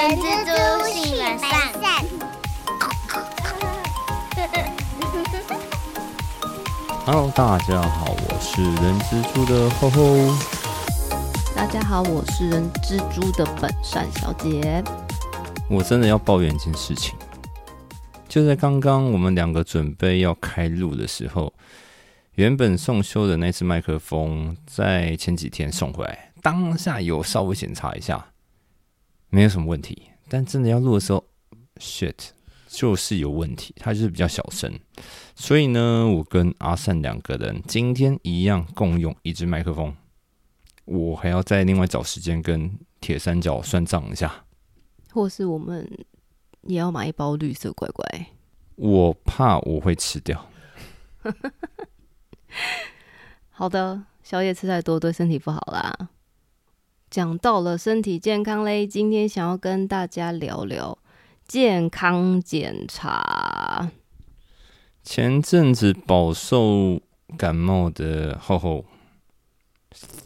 人蜘蛛性本善。Hello，大家好，我是人蜘蛛的厚厚。大家好，我是人蜘蛛的本善小姐。我真的要抱怨一件事情，就在刚刚我们两个准备要开录的时候，原本送修的那只麦克风，在前几天送回来，当下有稍微检查一下，没有什么问题。但真的要录的时候，shit，就是有问题，它就是比较小声。所以呢，我跟阿善两个人今天一样共用一支麦克风，我还要再另外找时间跟铁三角算账一下。或是我们也要买一包绿色乖乖。我怕我会吃掉。好的，宵夜吃太多对身体不好啦。讲到了身体健康嘞，今天想要跟大家聊聊健康检查。前阵子饱受感冒的厚厚，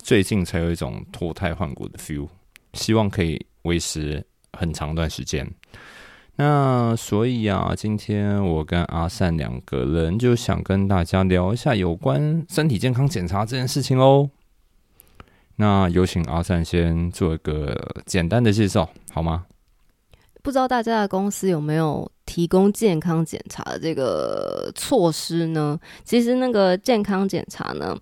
最近才有一种脱胎换骨的 feel，希望可以维持很长段时间。那所以啊，今天我跟阿善两个人就想跟大家聊一下有关身体健康检查这件事情喽。那有请阿善先做一个简单的介绍，好吗？不知道大家的公司有没有提供健康检查的这个措施呢？其实那个健康检查呢，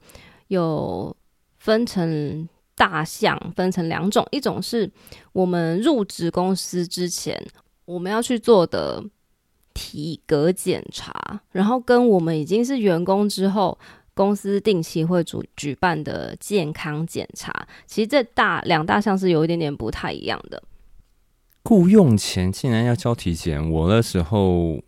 有分成大项，分成两种，一种是我们入职公司之前我们要去做的体格检查，然后跟我们已经是员工之后，公司定期会主举办的健康检查，其实这大两大项是有一点点不太一样的。雇佣前竟然要交体检，我那时候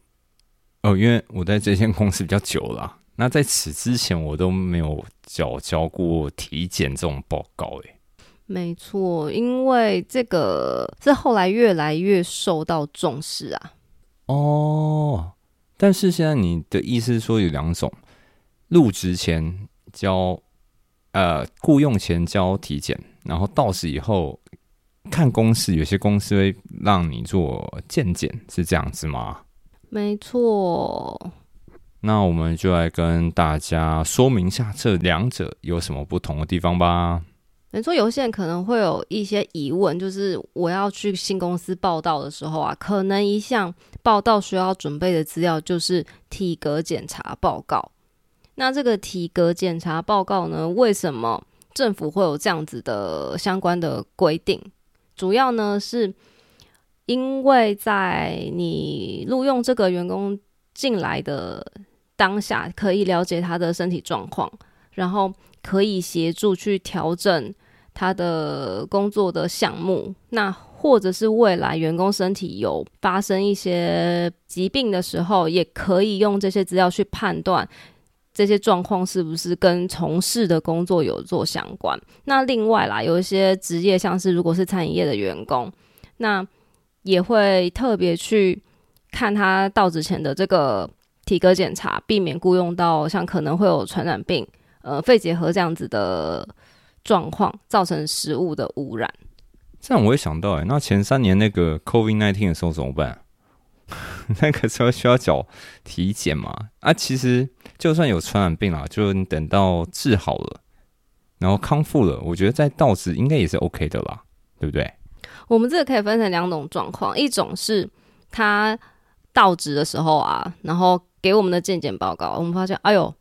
哦，因为我在这间公司比较久了，那在此之前我都没有交交过体检这种报告，诶。没错，因为这个是后来越来越受到重视啊。哦，但是现在你的意思是说有两种，入职前交呃雇佣前交体检，然后到时以后。看公司，有些公司会让你做健检，是这样子吗？没错。那我们就来跟大家说明一下这两者有什么不同的地方吧。没错，有些人可能会有一些疑问，就是我要去新公司报道的时候啊，可能一项报道需要准备的资料就是体格检查报告。那这个体格检查报告呢，为什么政府会有这样子的相关的规定？主要呢，是因为在你录用这个员工进来的当下，可以了解他的身体状况，然后可以协助去调整他的工作的项目。那或者是未来员工身体有发生一些疾病的时候，也可以用这些资料去判断。这些状况是不是跟从事的工作有做相关？那另外啦，有一些职业，像是如果是餐饮业的员工，那也会特别去看他到职前的这个体格检查，避免雇佣到像可能会有传染病、呃肺结核这样子的状况，造成食物的污染。这样我也想到，哎，那前三年那个 COVID nineteen 的时候怎么办？那个时候需要缴体检嘛？啊，其实就算有传染病啦，就你等到治好了，然后康复了，我觉得在到职应该也是 OK 的啦，对不对？我们这个可以分成两种状况，一种是他到职的时候啊，然后给我们的健检报告，我们发现哎呦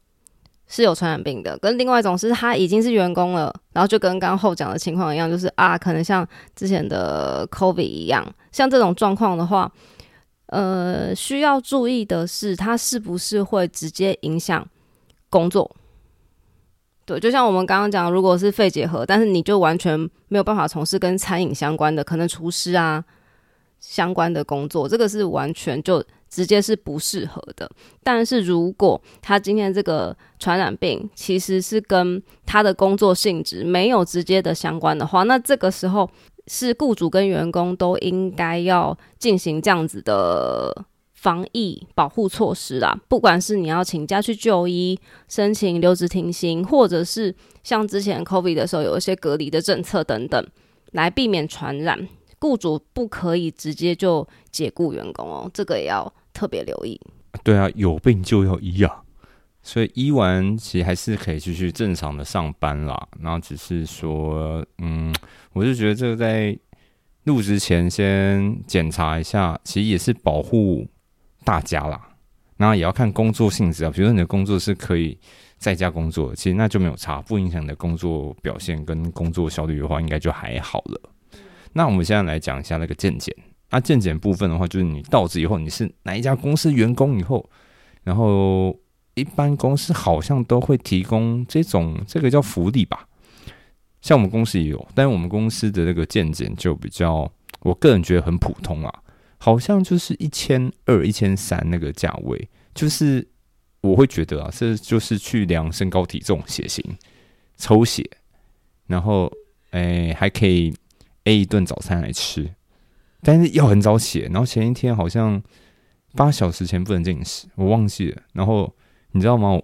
是有传染病的；跟另外一种是他已经是员工了，然后就跟刚后讲的情况一样，就是啊，可能像之前的 COVI 一样，像这种状况的话。呃，需要注意的是，它是不是会直接影响工作？对，就像我们刚刚讲，如果是肺结核，但是你就完全没有办法从事跟餐饮相关的，可能厨师啊相关的工作，这个是完全就直接是不适合的。但是如果他今天这个传染病其实是跟他的工作性质没有直接的相关的话，那这个时候。是雇主跟员工都应该要进行这样子的防疫保护措施啦。不管是你要请假去就医、申请留职停薪，或者是像之前 COVID 的时候有一些隔离的政策等等，来避免传染，雇主不可以直接就解雇员工哦，这个也要特别留意。对啊，有病就要医啊，所以医完其实还是可以继续正常的上班啦。然后只是说，嗯，我就觉得这个在入职前先检查一下，其实也是保护大家啦。然后也要看工作性质啊，比如说你的工作是可以在家工作，其实那就没有差，不影响你的工作表现跟工作效率的话，应该就还好了。那我们现在来讲一下那个健检。那健检部分的话，就是你到职以后，你是哪一家公司员工以后，然后一般公司好像都会提供这种这个叫福利吧。像我们公司也有，但是我们公司的那个健检就比较，我个人觉得很普通啊，好像就是一千二、一千三那个价位，就是我会觉得啊，这就是去量身高体重、血型、抽血，然后哎还可以 A 一顿早餐来吃。但是要很早起，然后前一天好像八小时前不能进食，我忘记了。然后你知道吗？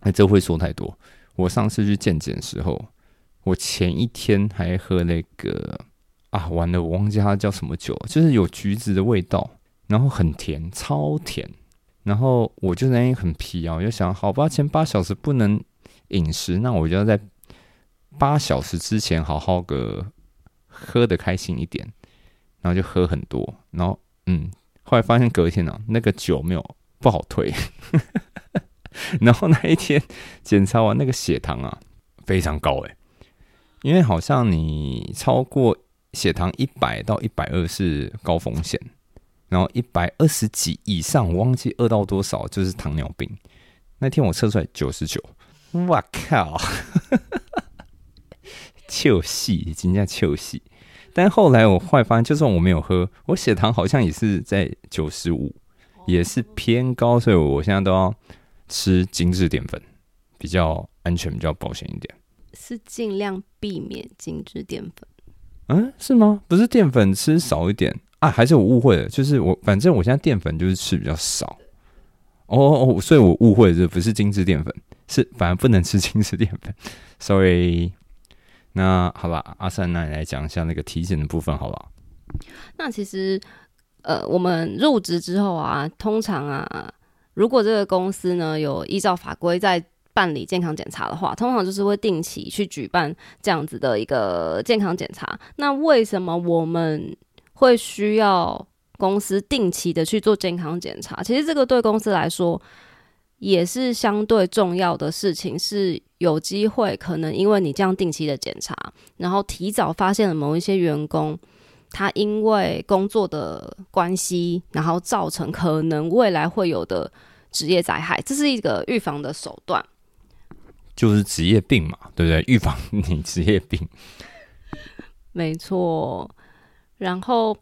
哎，这会说太多。我上次去健检的时候，我前一天还喝那个啊，完了，我忘记它叫什么酒，就是有橘子的味道，然后很甜，超甜。然后我就那天很疲啊，我就想，好吧，前八小时不能饮食，那我就要在八小时之前好好个喝的开心一点。然后就喝很多，然后嗯，后来发现隔天呢，那个酒没有不好退，然后那一天检查完那个血糖啊非常高诶，因为好像你超过血糖一百到一百二是高风险，然后一百二十几以上，我忘记二到多少就是糖尿病。那天我测出来九十九，哇靠，糗戏，真叫糗戏。但后来我后来发现，就算我没有喝，我血糖好像也是在九十五，也是偏高，所以我现在都要吃精致淀粉，比较安全，比较保险一点。是尽量避免精致淀粉。嗯，是吗？不是淀粉吃少一点啊？还是我误会了？就是我反正我现在淀粉就是吃比较少。哦哦，所以我误会了，不是精致淀粉，是反而不能吃精致淀粉。Sorry。那好吧，阿三，那你来讲一下那个体检的部分，好了。那其实，呃，我们入职之后啊，通常啊，如果这个公司呢有依照法规在办理健康检查的话，通常就是会定期去举办这样子的一个健康检查。那为什么我们会需要公司定期的去做健康检查？其实这个对公司来说也是相对重要的事情，是。有机会可能因为你这样定期的检查，然后提早发现了某一些员工，他因为工作的关系，然后造成可能未来会有的职业灾害，这是一个预防的手段，就是职业病嘛，对不对？预防你职业病，没错。然后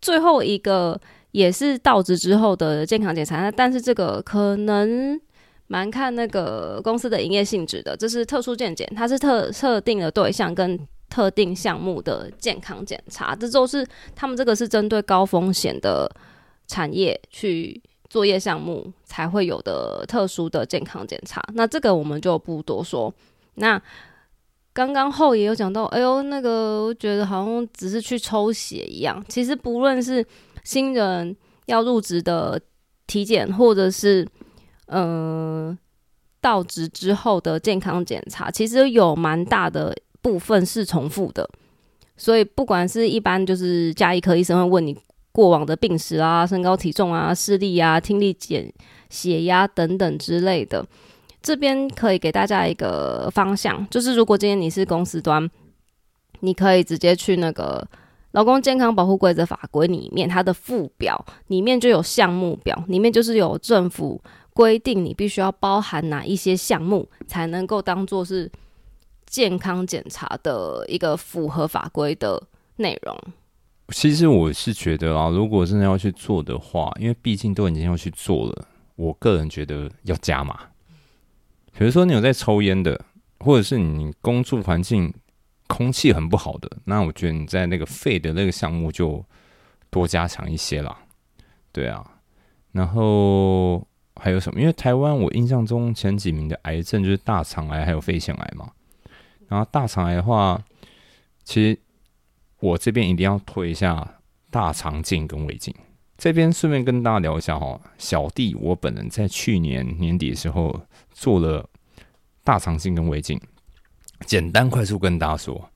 最后一个也是到职之后的健康检查，但是这个可能。蛮看那个公司的营业性质的，这是特殊健检，它是特特定的对象跟特定项目的健康检查，这都是他们这个是针对高风险的产业去作业项目才会有的特殊的健康检查。那这个我们就不多说。那刚刚后也有讲到，哎呦，那个我觉得好像只是去抽血一样，其实不论是新人要入职的体检，或者是呃，到职之后的健康检查，其实有蛮大的部分是重复的，所以不管是一般就是加医科医生会问你过往的病史啊、身高体重啊、视力啊、听力减、血压等等之类的，这边可以给大家一个方向，就是如果今天你是公司端，你可以直接去那个劳工健康保护规则法规里面，它的附表里面就有项目表，里面就是有政府。规定你必须要包含哪一些项目，才能够当做是健康检查的一个符合法规的内容。其实我是觉得啊，如果真的要去做的话，因为毕竟都已经要去做了，我个人觉得要加码。比如说你有在抽烟的，或者是你工作环境空气很不好的，那我觉得你在那个肺的那个项目就多加强一些啦。对啊，然后。还有什么？因为台湾我印象中前几名的癌症就是大肠癌还有肺腺癌嘛。然后大肠癌的话，其实我这边一定要推一下大肠镜跟胃镜。这边顺便跟大家聊一下哈，小弟我本人在去年年底的时候做了大肠镜跟胃镜。简单快速跟大家说，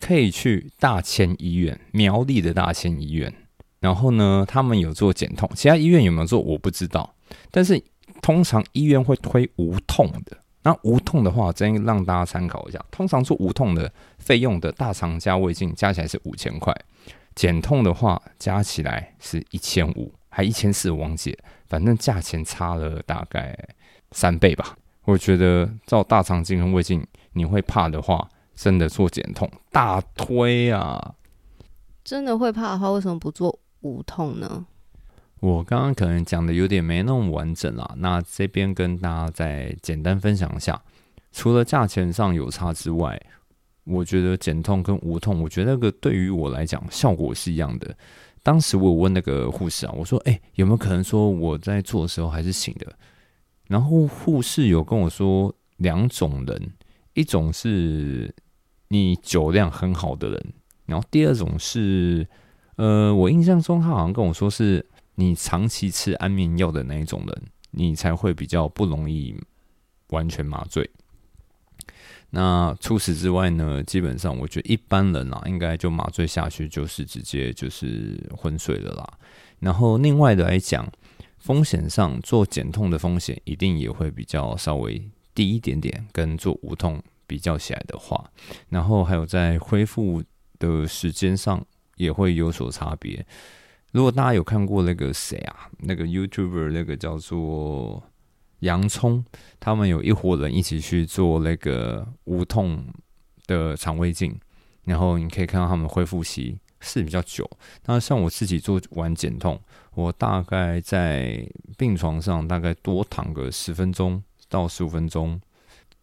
可以去大千医院，苗栗的大千医院。然后呢，他们有做减痛，其他医院有没有做我不知道。但是通常医院会推无痛的。那无痛的话，建议让大家参考一下。通常做无痛的费用的大肠加胃镜加起来是五千块。减痛的话，加起来是一千五，还一千四，忘记，反正价钱差了大概三倍吧。我觉得照大肠镜跟胃镜，你会怕的话，真的做减痛大推啊！真的会怕的话，为什么不做无痛呢？我刚刚可能讲的有点没那么完整啦，那这边跟大家再简单分享一下，除了价钱上有差之外。我觉得减痛跟无痛，我觉得那个对于我来讲效果是一样的。当时我问那个护士啊，我说：“哎，有没有可能说我在做的时候还是醒的？”然后护士有跟我说两种人，一种是你酒量很好的人，然后第二种是，呃，我印象中他好像跟我说是你长期吃安眠药的那一种人，你才会比较不容易完全麻醉。那除此之外呢？基本上，我觉得一般人啊，应该就麻醉下去就是直接就是昏睡了啦。然后另外的来讲，风险上做减痛的风险一定也会比较稍微低一点点，跟做无痛比较起来的话，然后还有在恢复的时间上也会有所差别。如果大家有看过那个谁啊，那个 YouTuber 那个叫做。洋葱，他们有一伙人一起去做那个无痛的肠胃镜，然后你可以看到他们恢复期是比较久。那像我自己做完减痛，我大概在病床上大概多躺个十分钟到十五分钟，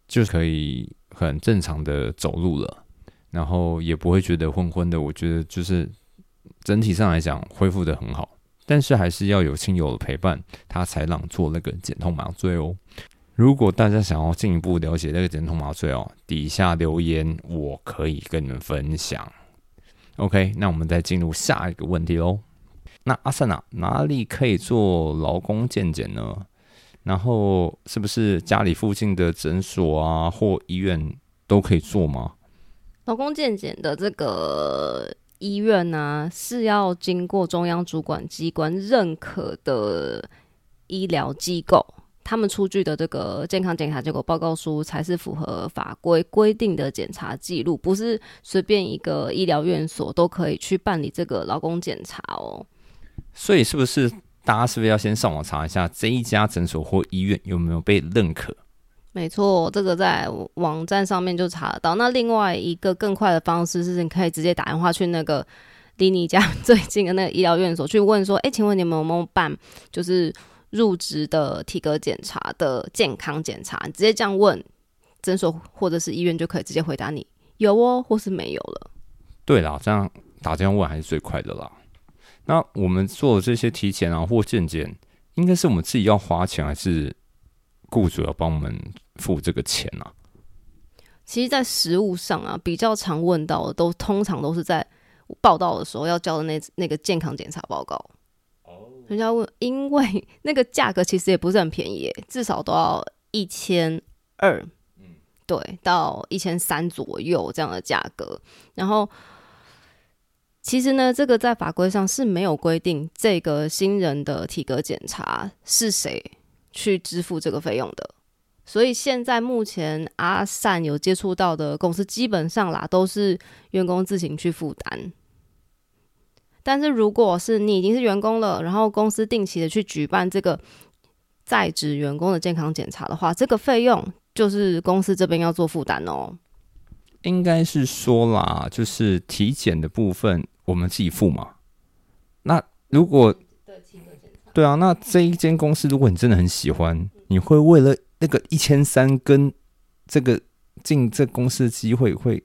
就可以很正常的走路了，然后也不会觉得昏昏的。我觉得就是整体上来讲恢复的很好。但是还是要有亲友的陪伴，他才让做那个减痛麻醉哦。如果大家想要进一步了解那个减痛麻醉哦，底下留言我可以跟你们分享。OK，那我们再进入下一个问题喽。那阿善啊，哪里可以做劳工健检呢？然后是不是家里附近的诊所啊或医院都可以做吗？劳工健检的这个。医院呢是要经过中央主管机关认可的医疗机构，他们出具的这个健康检查结果报告书才是符合法规规定的检查记录，不是随便一个医疗院所都可以去办理这个劳工检查哦。所以，是不是大家是不是要先上网查一下这一家诊所或医院有没有被认可？没错，这个在网站上面就查得到。那另外一个更快的方式是，你可以直接打电话去那个离你家最近的那个医疗院所去问说：“哎，请问你们有没有办就是入职的体格检查的健康检查？”直接这样问诊所或者是医院就可以直接回答你有哦，或是没有了。对啦，这样打电话问还是最快的啦。那我们做这些体检啊或健检，应该是我们自己要花钱还是？雇主要帮我们付这个钱啊？其实，在实物上啊，比较常问到的，都通常都是在报道的时候要交的那那个健康检查报告。哦，人家问，因为那个价格其实也不是很便宜，至少都要一千二，嗯，对，到一千三左右这样的价格。然后，其实呢，这个在法规上是没有规定，这个新人的体格检查是谁。去支付这个费用的，所以现在目前阿善有接触到的公司，基本上啦都是员工自行去负担。但是如果是你已经是员工了，然后公司定期的去举办这个在职员工的健康检查的话，这个费用就是公司这边要做负担哦。应该是说啦，就是体检的部分我们自己付嘛。那如果对啊，那这一间公司，如果你真的很喜欢，你会为了那个一千三跟这个进这公司的机会，会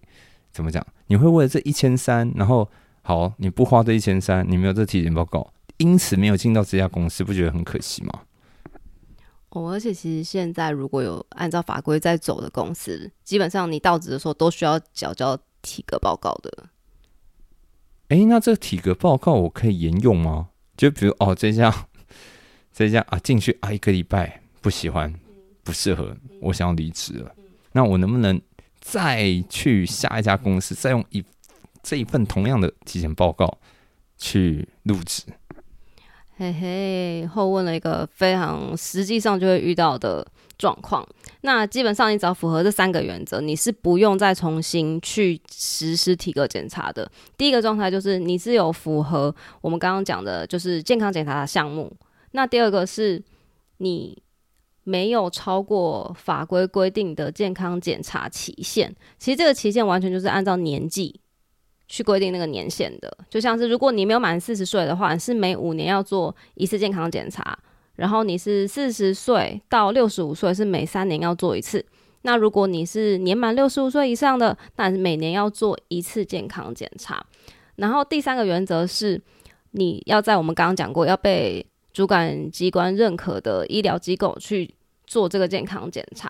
怎么讲？你会为了这一千三，然后好，你不花这一千三，你没有这体检报告，因此没有进到这家公司，不觉得很可惜吗？哦，而且其实现在如果有按照法规在走的公司，基本上你到职的时候都需要缴交体格报告的。诶，那这个体格报告我可以沿用吗？就比如哦，这家这家啊，进去啊一个礼拜不喜欢，不适合，我想要离职了。那我能不能再去下一家公司，再用一这一份同样的体检报告去入职？嘿嘿，后问了一个非常实际上就会遇到的状况。那基本上你只要符合这三个原则，你是不用再重新去实施体格检查的。第一个状态就是你是有符合我们刚刚讲的，就是健康检查的项目。那第二个是你没有超过法规规定的健康检查期限。其实这个期限完全就是按照年纪。去规定那个年限的，就像是如果你没有满四十岁的话，是每五年要做一次健康检查；然后你是四十岁到六十五岁，是每三年要做一次。那如果你是年满六十五岁以上的，那每年要做一次健康检查。然后第三个原则是，你要在我们刚刚讲过要被主管机关认可的医疗机构去做这个健康检查。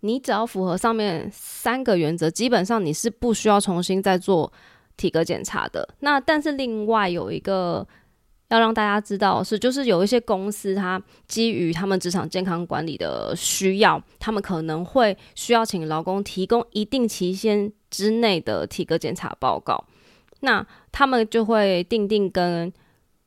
你只要符合上面三个原则，基本上你是不需要重新再做体格检查的。那但是另外有一个要让大家知道是，就是有一些公司它基于他们职场健康管理的需要，他们可能会需要请劳工提供一定期限之内的体格检查报告。那他们就会定定跟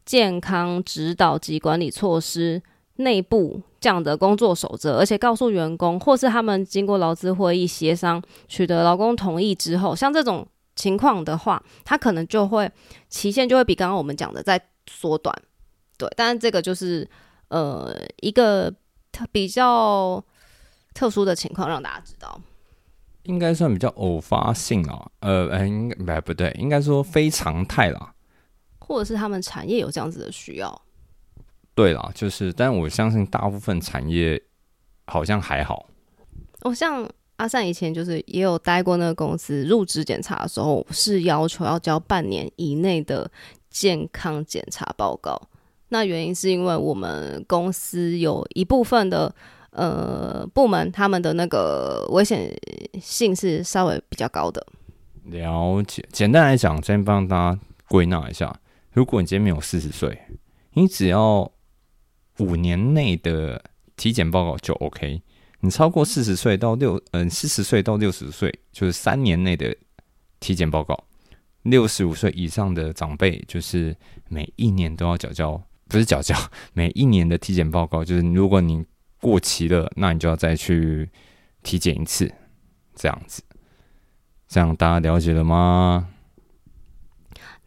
健康指导及管理措施内部。这样的工作守则，而且告诉员工，或是他们经过劳资会议协商，取得劳工同意之后，像这种情况的话，他可能就会期限就会比刚刚我们讲的再缩短。对，但是这个就是呃一个特比较特殊的情况，让大家知道，应该算比较偶发性啊，呃，哎，应该不对，应该说非常态啦，或者是他们产业有这样子的需要。对啦，就是，但我相信大部分产业好像还好。哦，像阿善以前就是也有待过那个公司，入职检查的时候是要求要交半年以内的健康检查报告。那原因是因为我们公司有一部分的呃部门，他们的那个危险性是稍微比较高的。了解，简单来讲，先帮大家归纳一下：如果你今天没有四十岁，你只要五年内的体检报告就 OK，你超过四十岁到六嗯四十岁到六十岁就是三年内的体检报告，六十五岁以上的长辈就是每一年都要缴交，不是缴交，每一年的体检报告就是如果你过期了，那你就要再去体检一次，这样子，这样大家了解了吗？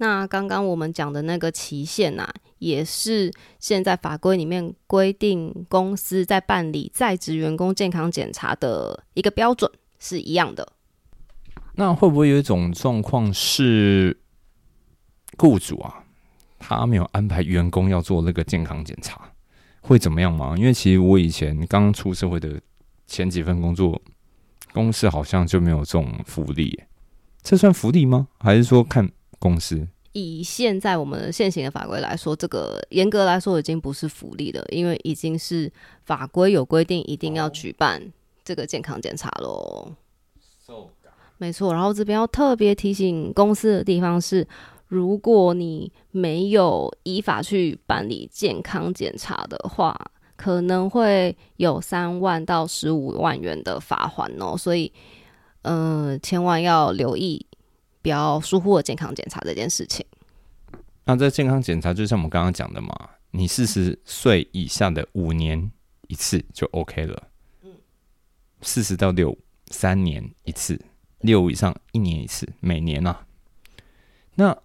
那刚刚我们讲的那个期限呐，也是现在法规里面规定公司在办理在职员工健康检查的一个标准是一样的。那会不会有一种状况是，雇主啊，他没有安排员工要做那个健康检查，会怎么样吗？因为其实我以前刚出社会的前几份工作，公司好像就没有这种福利，这算福利吗？还是说看？公司以现在我们现行的法规来说，这个严格来说已经不是福利了，因为已经是法规有规定一定要举办这个健康检查喽。没错，然后这边要特别提醒公司的地方是，如果你没有依法去办理健康检查的话，可能会有三万到十五万元的罚款哦。所以，嗯，千万要留意。不要疏忽了健康检查这件事情。那这健康检查就像我们刚刚讲的嘛，你四十岁以下的五年一次就 OK 了。嗯，四十到六三年一次，六以上一年一次，每年啊。那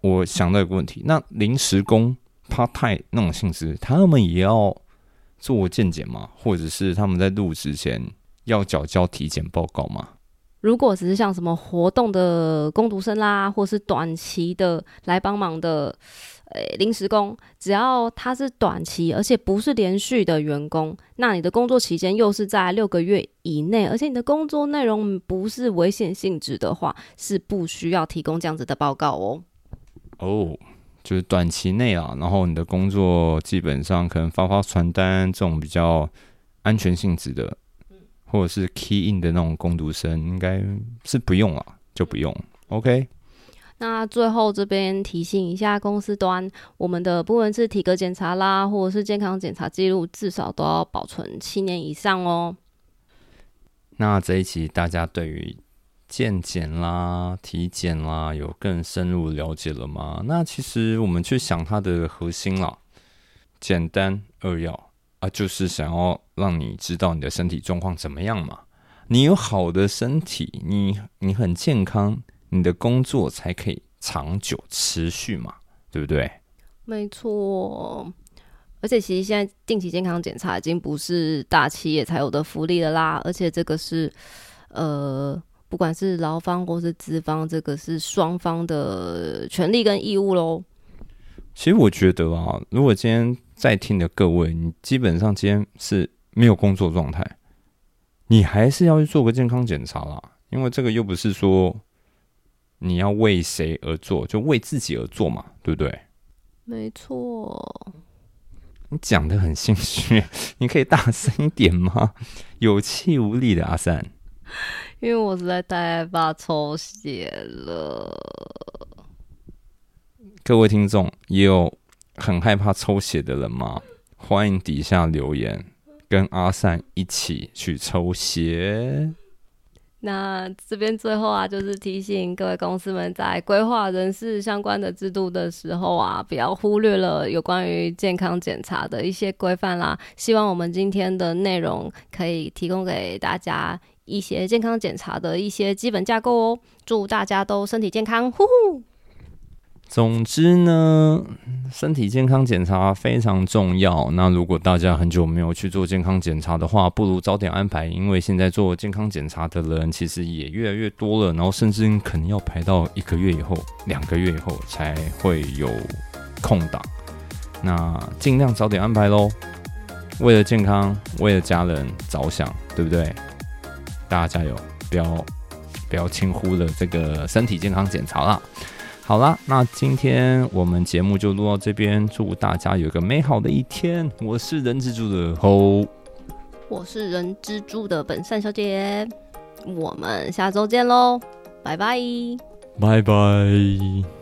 我想到一个问题，那临时工 part time 那种性质，他们也要做健检吗？或者是他们在入职前要缴交体检报告吗？如果只是像什么活动的工读生啦，或是短期的来帮忙的，呃，临时工，只要他是短期，而且不是连续的员工，那你的工作期间又是在六个月以内，而且你的工作内容不是危险性质的话，是不需要提供这样子的报告哦。哦，就是短期内啊，然后你的工作基本上可能发发传单这种比较安全性质的。或者是 key in 的那种攻读生，应该是不用了，就不用。OK，那最后这边提醒一下公司端，我们的不论是体格检查啦，或者是健康检查记录，至少都要保存七年以上哦。那这一期大家对于健检啦、体检啦有更深入了解了吗？那其实我们去想它的核心啦，简单扼要啊，就是想要让你知道你的身体状况怎么样嘛。你有好的身体，你你很健康。你的工作才可以长久持续嘛，对不对？没错，而且其实现在定期健康检查已经不是大企业才有的福利了啦，而且这个是呃，不管是劳方或是资方，这个是双方的权利跟义务喽。其实我觉得啊，如果今天在听的各位，你基本上今天是没有工作状态，你还是要去做个健康检查啦，因为这个又不是说。你要为谁而做？就为自己而做嘛，对不对？没错。你讲的很心虚，你可以大声一点吗？有气无力的阿三。因为我实在太害怕抽血了。各位听众也有很害怕抽血的人吗？欢迎底下留言，跟阿善一起去抽血。那这边最后啊，就是提醒各位公司们，在规划人事相关的制度的时候啊，不要忽略了有关于健康检查的一些规范啦。希望我们今天的内容可以提供给大家一些健康检查的一些基本架构哦。祝大家都身体健康，呼呼！总之呢，身体健康检查非常重要。那如果大家很久没有去做健康检查的话，不如早点安排，因为现在做健康检查的人其实也越来越多了。然后甚至可能要排到一个月以后、两个月以后才会有空档。那尽量早点安排喽，为了健康，为了家人着想，对不对？大家加油，不要不要轻忽了这个身体健康检查啦。好啦，那今天我们节目就录到这边，祝大家有个美好的一天。我是人蜘蛛的猴，我是人蜘蛛的本善小姐，我们下周见喽，拜拜，拜拜。